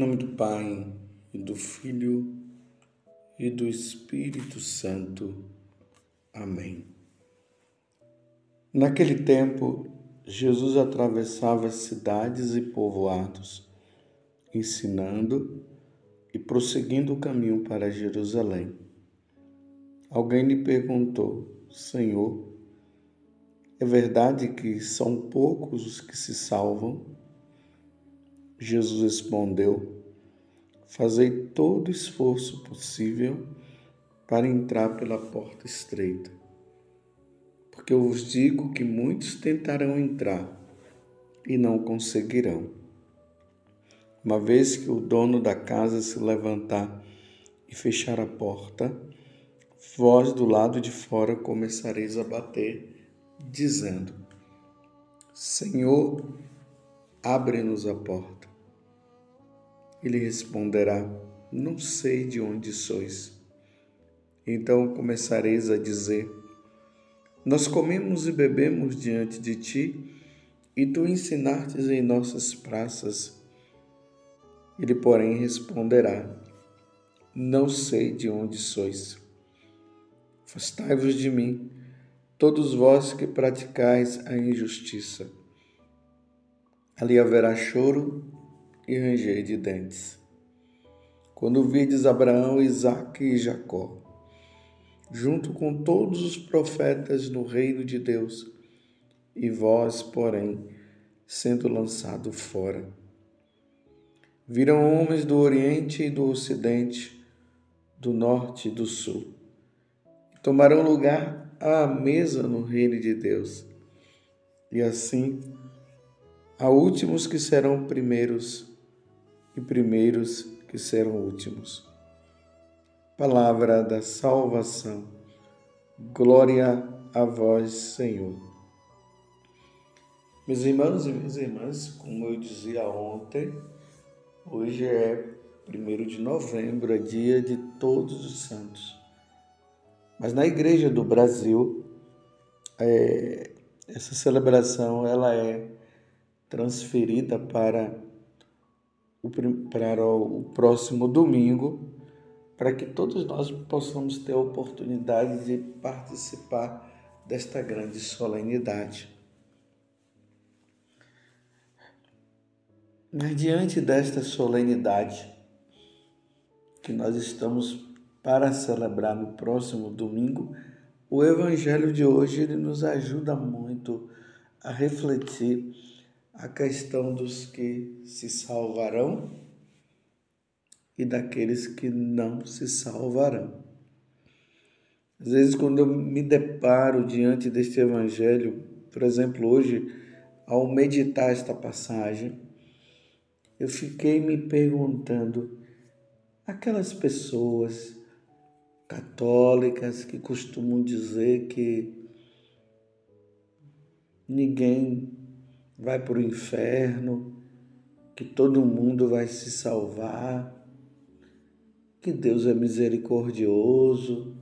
nome do Pai, e do Filho, e do Espírito Santo. Amém. Naquele tempo, Jesus atravessava cidades e povoados, ensinando e prosseguindo o caminho para Jerusalém. Alguém lhe perguntou: Senhor, é verdade que são poucos os que se salvam? Jesus respondeu: Fazei todo esforço possível para entrar pela porta estreita. Porque eu vos digo que muitos tentarão entrar e não conseguirão. Uma vez que o dono da casa se levantar e fechar a porta, vós do lado de fora começareis a bater, dizendo: Senhor, abre-nos a porta. Ele responderá: Não sei de onde sois. Então começareis a dizer: Nós comemos e bebemos diante de ti, e tu ensinastes em nossas praças. Ele, porém, responderá: Não sei de onde sois. Afastai-vos de mim, todos vós que praticais a injustiça. Ali haverá choro e ranger de dentes. Quando vides Abraão, Isaque e Jacó, junto com todos os profetas no reino de Deus, e vós, porém, sendo lançado fora. Viram homens do Oriente e do Ocidente, do Norte e do Sul, e tomarão lugar à mesa no reino de Deus. E assim, há últimos que serão primeiros e primeiros que serão últimos. Palavra da salvação. Glória a vós, Senhor. Meus irmãos e minhas irmãs, como eu dizia ontem, hoje é 1 de novembro, é dia de Todos os Santos. Mas na Igreja do Brasil, é, essa celebração ela é transferida para para o próximo domingo, para que todos nós possamos ter a oportunidade de participar desta grande solenidade. Mas diante desta solenidade que nós estamos para celebrar no próximo domingo, o evangelho de hoje ele nos ajuda muito a refletir a questão dos que se salvarão e daqueles que não se salvarão. Às vezes, quando eu me deparo diante deste evangelho, por exemplo, hoje, ao meditar esta passagem, eu fiquei me perguntando: aquelas pessoas católicas que costumam dizer que ninguém vai para o inferno, que todo mundo vai se salvar, que Deus é misericordioso,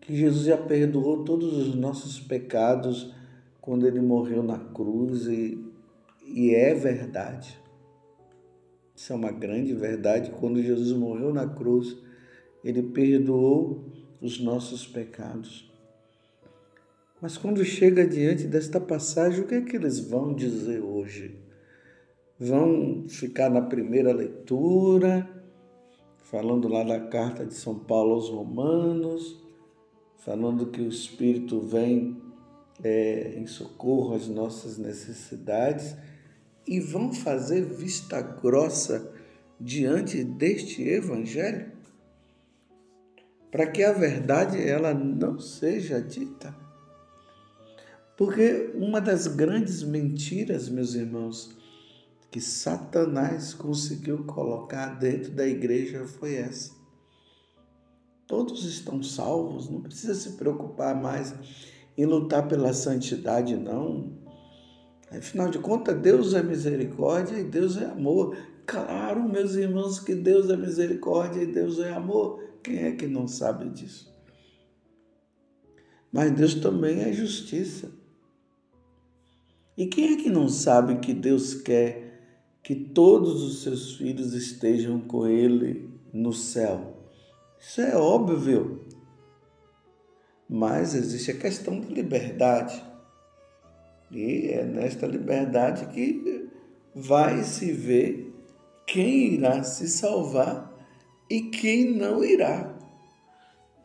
que Jesus já perdoou todos os nossos pecados quando ele morreu na cruz e, e é verdade. Isso é uma grande verdade. Quando Jesus morreu na cruz, ele perdoou os nossos pecados. Mas quando chega diante desta passagem, o que é que eles vão dizer hoje? Vão ficar na primeira leitura, falando lá da carta de São Paulo aos Romanos, falando que o Espírito vem é, em socorro às nossas necessidades, e vão fazer vista grossa diante deste Evangelho, para que a verdade ela não seja dita. Porque uma das grandes mentiras, meus irmãos, que Satanás conseguiu colocar dentro da igreja foi essa. Todos estão salvos, não precisa se preocupar mais em lutar pela santidade, não. Afinal de contas, Deus é misericórdia e Deus é amor. Claro, meus irmãos, que Deus é misericórdia e Deus é amor. Quem é que não sabe disso? Mas Deus também é justiça. E quem é que não sabe que Deus quer que todos os seus filhos estejam com ele no céu. Isso é óbvio. Mas existe a questão da liberdade. E é nesta liberdade que vai se ver quem irá se salvar e quem não irá.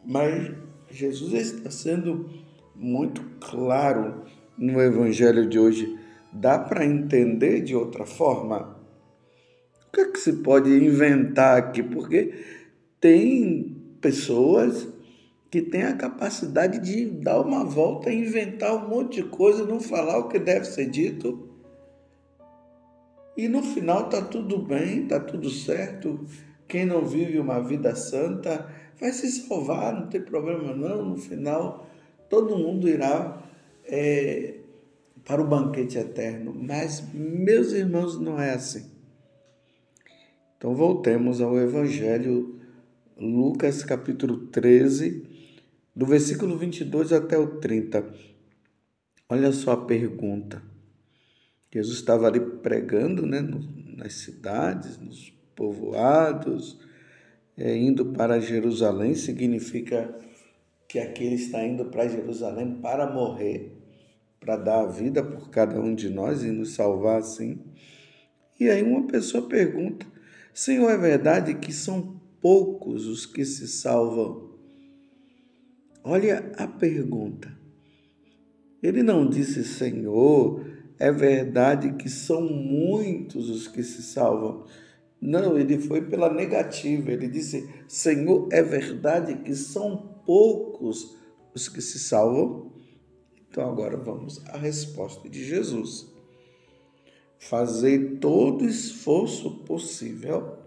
Mas Jesus está sendo muito claro no Evangelho de hoje. Dá para entender de outra forma? O que é que se pode inventar aqui? Porque tem pessoas que têm a capacidade de dar uma volta inventar um monte de coisa, não falar o que deve ser dito. E no final tá tudo bem, tá tudo certo. Quem não vive uma vida santa vai se salvar, não tem problema não. No final, todo mundo irá é, para o banquete eterno. Mas, meus irmãos, não é assim. Então, voltemos ao Evangelho, Lucas capítulo 13, do versículo 22 até o 30. Olha só a pergunta. Jesus estava ali pregando né, nas cidades, nos povoados, é, indo para Jerusalém, significa que aquele está indo para Jerusalém para morrer, para dar a vida por cada um de nós e nos salvar assim. E aí uma pessoa pergunta: Senhor, é verdade que são poucos os que se salvam? Olha a pergunta. Ele não disse, Senhor, é verdade que são muitos os que se salvam. Não, ele foi pela negativa. Ele disse: Senhor, é verdade que são poucos os que se salvam? Então agora vamos à resposta de Jesus. Fazei todo esforço possível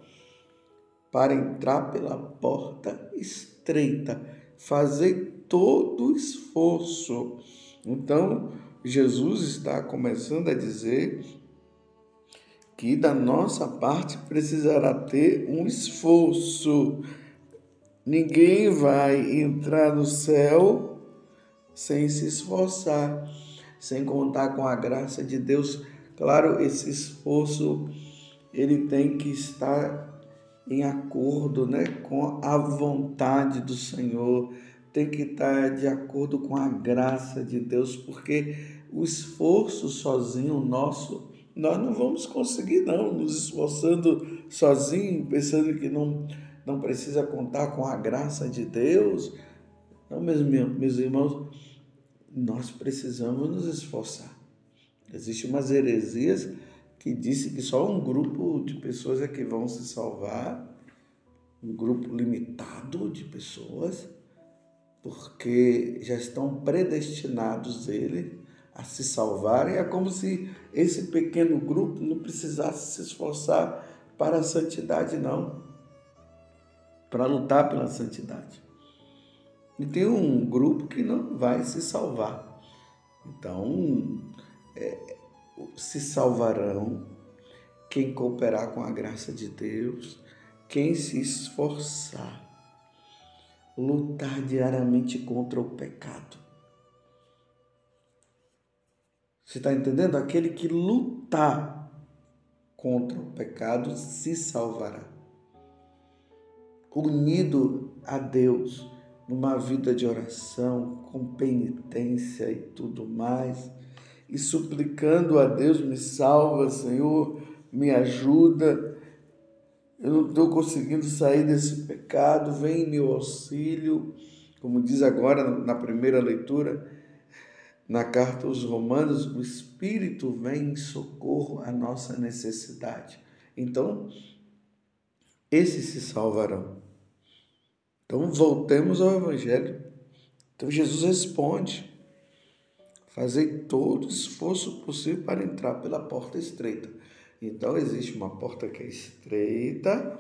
para entrar pela porta estreita. Fazei todo esforço. Então, Jesus está começando a dizer que da nossa parte precisará ter um esforço. Ninguém vai entrar no céu sem se esforçar, sem contar com a graça de Deus. Claro, esse esforço ele tem que estar em acordo, né, com a vontade do Senhor, tem que estar de acordo com a graça de Deus, porque o esforço sozinho nosso nós não vamos conseguir, não, nos esforçando sozinho, pensando que não, não precisa contar com a graça de Deus. Não, meus, meus irmãos, nós precisamos nos esforçar. Existem umas heresias que dizem que só um grupo de pessoas é que vão se salvar, um grupo limitado de pessoas, porque já estão predestinados ele a se salvarem. É como se esse pequeno grupo não precisasse se esforçar para a santidade, não. Para lutar pela santidade. E tem um grupo que não vai se salvar. Então, é, se salvarão quem cooperar com a graça de Deus, quem se esforçar, lutar diariamente contra o pecado Você está entendendo? Aquele que lutar contra o pecado se salvará. Unido a Deus, numa vida de oração, com penitência e tudo mais, e suplicando a Deus: me salva, Senhor, me ajuda. Eu não estou conseguindo sair desse pecado, vem em meu auxílio. Como diz agora na primeira leitura, na carta aos Romanos, o Espírito vem em socorro à nossa necessidade. Então, esses se salvarão. Então, voltemos ao Evangelho. Então, Jesus responde: Fazer todo esforço possível para entrar pela porta estreita. Então, existe uma porta que é estreita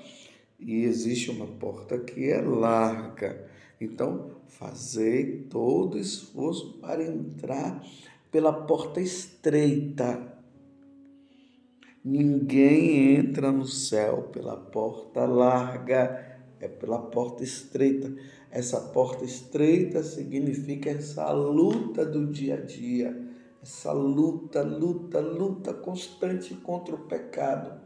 e existe uma porta que é larga. Então, fazei todo esforço para entrar pela porta estreita. Ninguém entra no céu pela porta larga, é pela porta estreita. Essa porta estreita significa essa luta do dia a dia, essa luta, luta, luta constante contra o pecado,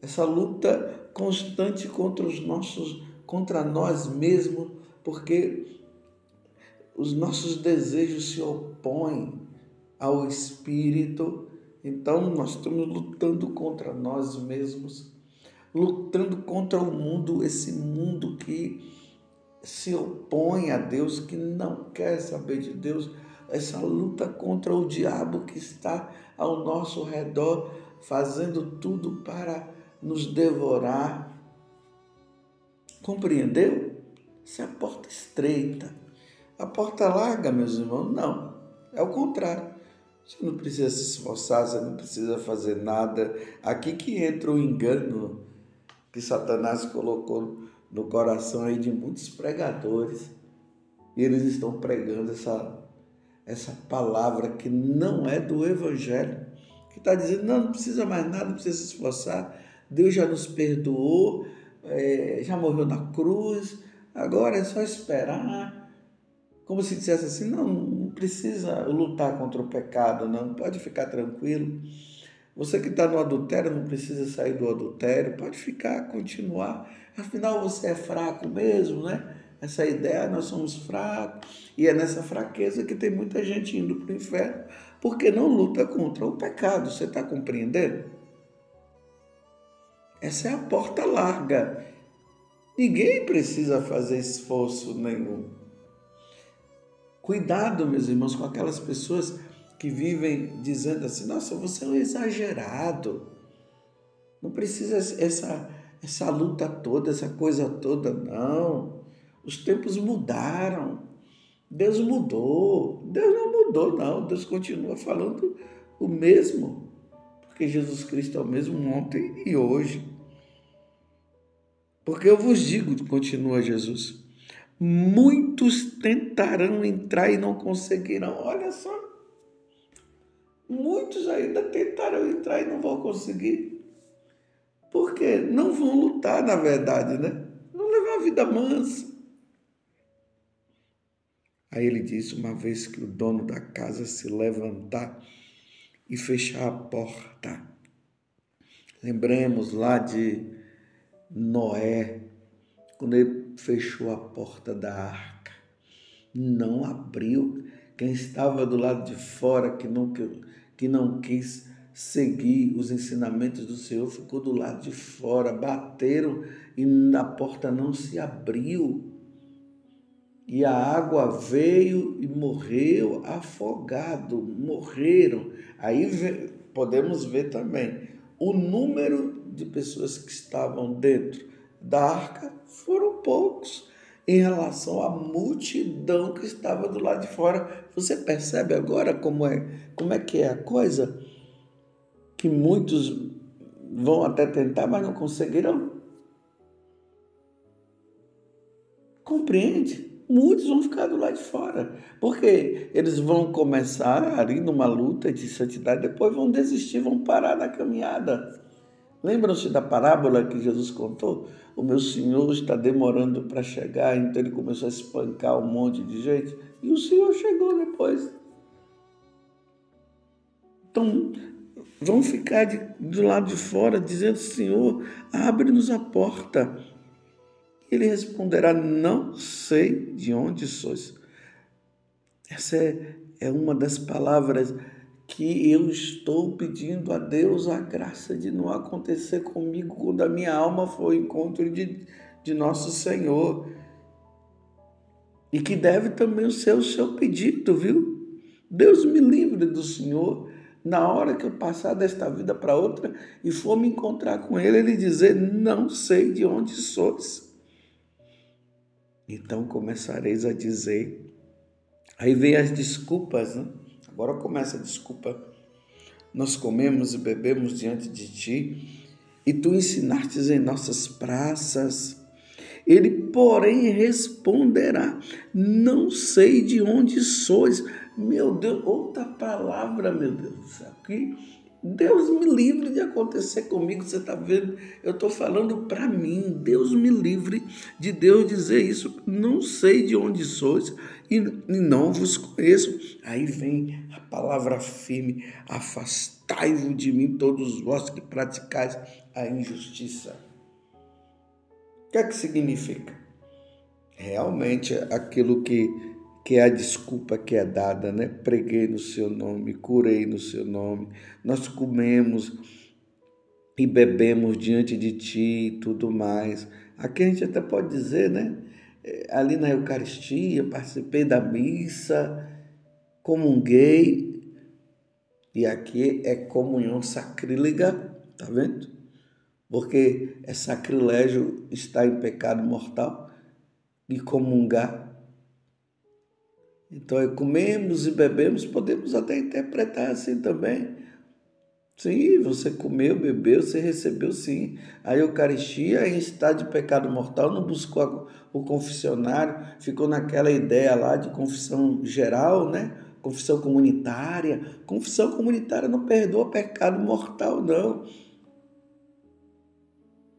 essa luta constante contra os nossos, contra nós mesmos, porque os nossos desejos se opõem ao Espírito, então nós estamos lutando contra nós mesmos, lutando contra o mundo, esse mundo que se opõe a Deus, que não quer saber de Deus, essa luta contra o diabo que está ao nosso redor, fazendo tudo para nos devorar. Compreendeu? Essa é a porta estreita. A porta larga, meus irmãos, não. É o contrário. Você não precisa se esforçar, você não precisa fazer nada. Aqui que entra o engano que Satanás colocou no coração aí de muitos pregadores. E eles estão pregando essa, essa palavra que não é do Evangelho, que está dizendo, não, não precisa mais nada, não precisa se esforçar, Deus já nos perdoou, é, já morreu na cruz, agora é só esperar. Como se dissesse assim, não, não precisa lutar contra o pecado, não, pode ficar tranquilo. Você que está no adultério não precisa sair do adultério, pode ficar, continuar. Afinal, você é fraco mesmo, né? Essa ideia, nós somos fracos, e é nessa fraqueza que tem muita gente indo para o inferno, porque não luta contra o pecado. Você está compreendendo? Essa é a porta larga. Ninguém precisa fazer esforço nenhum. Cuidado, meus irmãos, com aquelas pessoas que vivem dizendo assim: nossa, você é um exagerado. Não precisa essa, essa luta toda, essa coisa toda, não. Os tempos mudaram. Deus mudou. Deus não mudou, não. Deus continua falando o mesmo. Porque Jesus Cristo é o mesmo ontem e hoje. Porque eu vos digo, continua Jesus, muitos tentarão entrar e não conseguirão. Olha só. Muitos ainda tentaram entrar e não vão conseguir. Porque não vão lutar, na verdade, né? Não levar a vida mansa. Aí ele disse: uma vez que o dono da casa se levantar e fechar a porta. Lembremos lá de Noé, quando ele fechou a porta da arca, não abriu. Quem estava do lado de fora, que não, que não quis seguir os ensinamentos do Senhor, ficou do lado de fora, bateram e a porta não se abriu. E a água veio e morreu afogado, morreram. Aí podemos ver também o número de pessoas que estavam dentro da arca foram poucos em relação à multidão que estava do lado de fora. Você percebe agora como é, como é que é a coisa? Que muitos vão até tentar, mas não conseguirão. Compreende? Muitos vão ficar do lado de fora, porque eles vão começar ali numa luta de santidade, depois vão desistir, vão parar na caminhada. Lembram-se da parábola que Jesus contou? O meu Senhor está demorando para chegar, então ele começou a espancar um monte de gente e o Senhor chegou depois. Então, vão ficar de, do lado de fora dizendo: Senhor, abre-nos a porta. Ele responderá: Não sei de onde sois. Essa é, é uma das palavras que eu estou pedindo a Deus a graça de não acontecer comigo quando a minha alma ao encontro de, de nosso Senhor. E que deve também ser o seu pedido, viu? Deus me livre do Senhor na hora que eu passar desta vida para outra e for me encontrar com Ele, Ele dizer: Não sei de onde sois. Então começareis a dizer. Aí vem as desculpas, né? Agora começa a desculpa. Nós comemos e bebemos diante de ti, e tu ensinastes em nossas praças. Ele, porém, responderá: Não sei de onde sois. Meu Deus, outra palavra, meu Deus. Aqui Deus me livre de acontecer comigo. Você está vendo? Eu estou falando para mim. Deus me livre de Deus dizer isso. Não sei de onde sois e, não vos conheço. Aí vem a palavra firme: afastai-vos de mim, todos vós que praticais a injustiça. O que é que significa? Realmente aquilo que que é a desculpa que é dada, né? Preguei no seu nome, curei no seu nome, nós comemos e bebemos diante de ti e tudo mais. Aqui a gente até pode dizer, né? É, ali na Eucaristia, participei da missa, comunguei, e aqui é comunhão sacrílega, tá vendo? Porque é sacrilégio estar em pecado mortal e comungar então, é comemos e bebemos, podemos até interpretar assim também. Sim, você comeu, bebeu, você recebeu sim. A Eucaristia em estado de pecado mortal não buscou o confessionário, ficou naquela ideia lá de confissão geral, né? Confissão comunitária. Confissão comunitária não perdoa pecado mortal, não.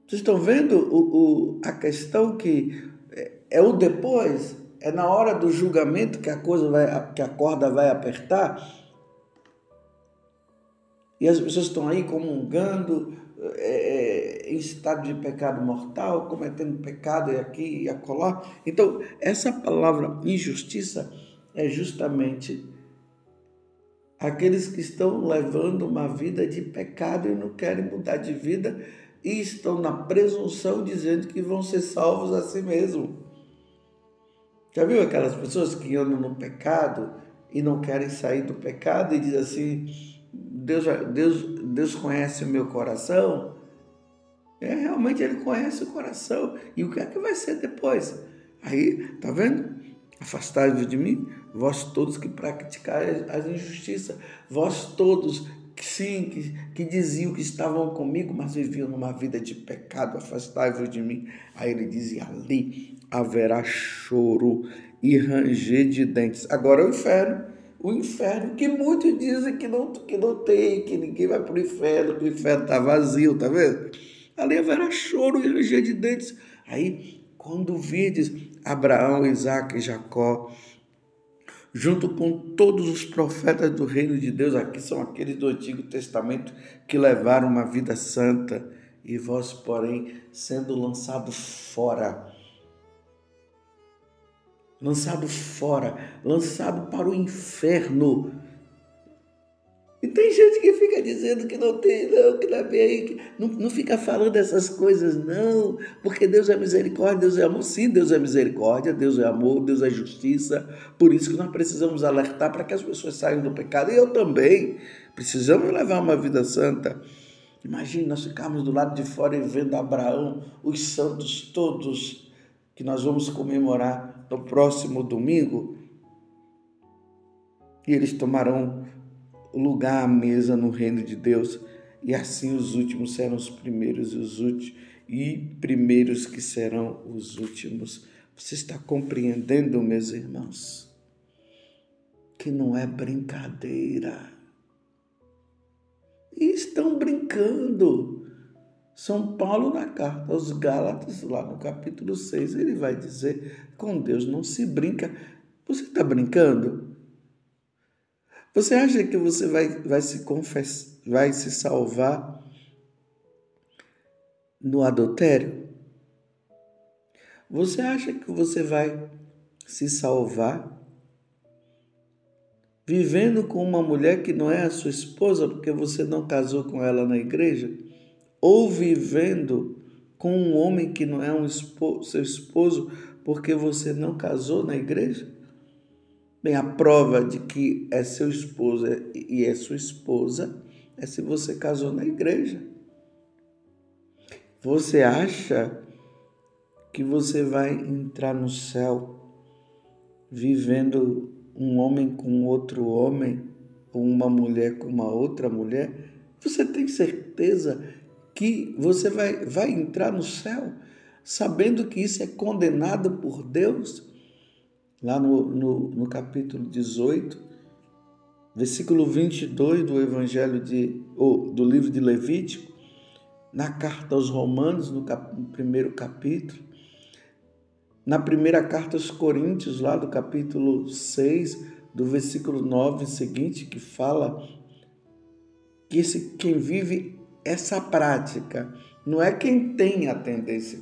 Vocês estão vendo o, o, a questão que é, é o depois? É na hora do julgamento que a coisa vai, que a corda vai apertar. E as pessoas estão aí comungando, é, é, em estado de pecado mortal, cometendo pecado aqui e acolá. Então, essa palavra injustiça é justamente aqueles que estão levando uma vida de pecado e não querem mudar de vida e estão na presunção dizendo que vão ser salvos a si mesmos. Já viu aquelas pessoas que andam no pecado e não querem sair do pecado e diz assim: Deus, Deus, Deus conhece o meu coração? É, realmente ele conhece o coração. E o que é que vai ser depois? Aí, tá vendo? Afastai-vos de mim, vós todos que praticais as injustiças, vós todos que sim, que, que diziam que estavam comigo, mas viviam numa vida de pecado, afastai-vos de mim. Aí ele dizia: ali haverá choro e ranger de dentes. Agora o inferno, o inferno, que muitos dizem que não, que não tem, que ninguém vai para o inferno, que o inferno está vazio, tá vendo? Ali haverá choro e ranger de dentes. Aí, quando vides Abraão, Isaac e Jacó, junto com todos os profetas do reino de Deus, aqui são aqueles do Antigo Testamento que levaram uma vida santa, e vós, porém, sendo lançado fora, lançado fora, lançado para o inferno. E tem gente que fica dizendo que não tem, não, que não bem, que não, não fica falando essas coisas, não, porque Deus é misericórdia, Deus é amor. Sim, Deus é misericórdia, Deus é amor, Deus é justiça. Por isso que nós precisamos alertar para que as pessoas saiam do pecado. E eu também. Precisamos levar uma vida santa. Imagine nós ficarmos do lado de fora e vendo Abraão, os santos todos que nós vamos comemorar no próximo domingo, e eles tomarão lugar à mesa no reino de Deus, e assim os últimos serão os primeiros e os últimos, e primeiros que serão os últimos. Você está compreendendo, meus irmãos, que não é brincadeira. E estão brincando. São Paulo, na carta aos Gálatas, lá no capítulo 6, ele vai dizer: com Deus não se brinca. Você está brincando? Você acha que você vai, vai se confessar, vai se salvar no adultério? Você acha que você vai se salvar vivendo com uma mulher que não é a sua esposa porque você não casou com ela na igreja? ou vivendo com um homem que não é um esposo, seu esposo porque você não casou na igreja? Bem, a prova de que é seu esposo e é sua esposa é se você casou na igreja. Você acha que você vai entrar no céu vivendo um homem com outro homem, ou uma mulher com uma outra mulher? Você tem certeza que você vai, vai entrar no céu sabendo que isso é condenado por Deus. Lá no, no, no capítulo 18, versículo 22 do Evangelho de, ou do livro de Levítico, na carta aos Romanos, no, cap, no primeiro capítulo, na primeira carta aos Coríntios, lá do capítulo 6, do versículo 9 seguinte, que fala que esse, quem vive essa prática não é quem tem a tendência,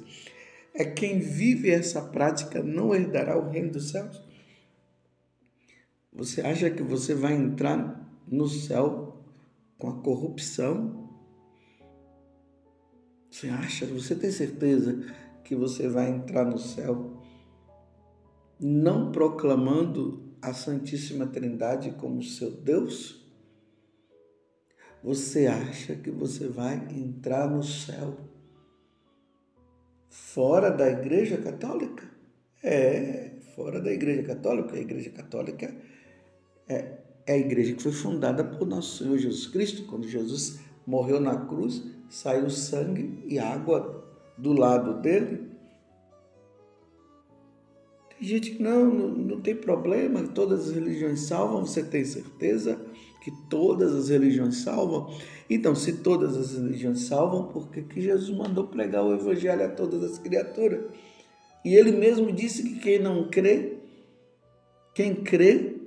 é quem vive essa prática não herdará o reino dos céus. Você acha que você vai entrar no céu com a corrupção? Você acha, você tem certeza que você vai entrar no céu não proclamando a Santíssima Trindade como seu Deus? Você acha que você vai entrar no céu fora da Igreja Católica? É, fora da Igreja Católica. A Igreja Católica é, é a igreja que foi fundada por nosso Senhor Jesus Cristo. Quando Jesus morreu na cruz, saiu sangue e água do lado dele. Tem gente que não, não, não tem problema, todas as religiões salvam, você tem certeza que todas as religiões salvam? Então, se todas as religiões salvam, por que, que Jesus mandou pregar o evangelho a todas as criaturas? E ele mesmo disse que quem não crê, quem crê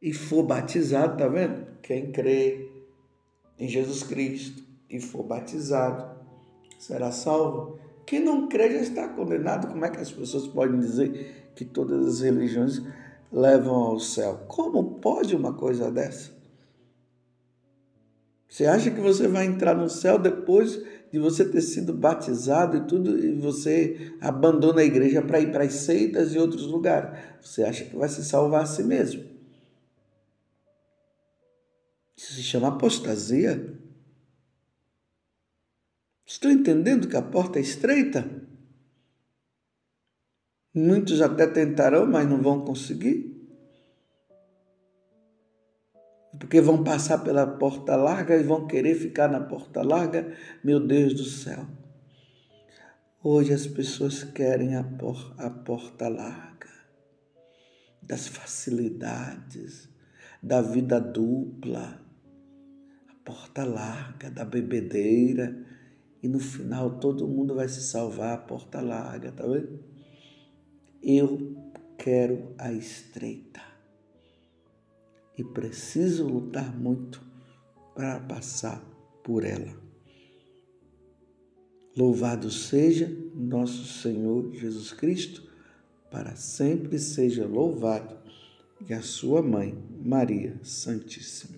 e for batizado, tá vendo? Quem crê em Jesus Cristo e for batizado será salvo. Quem não crê já está condenado. Como é que as pessoas podem dizer que todas as religiões levam ao céu? Como pode uma coisa dessa? Você acha que você vai entrar no céu depois de você ter sido batizado e tudo, e você abandona a igreja para ir para as seitas e outros lugares? Você acha que vai se salvar a si mesmo? Isso se chama apostasia. Estou entendendo que a porta é estreita? Muitos até tentarão, mas não vão conseguir. Porque vão passar pela porta larga e vão querer ficar na porta larga. Meu Deus do céu. Hoje as pessoas querem a, por, a porta larga, das facilidades, da vida dupla porta larga da bebedeira e no final todo mundo vai se salvar a porta larga, tá vendo? Eu quero a estreita e preciso lutar muito para passar por ela. Louvado seja nosso Senhor Jesus Cristo, para sempre seja louvado, e a sua mãe, Maria Santíssima.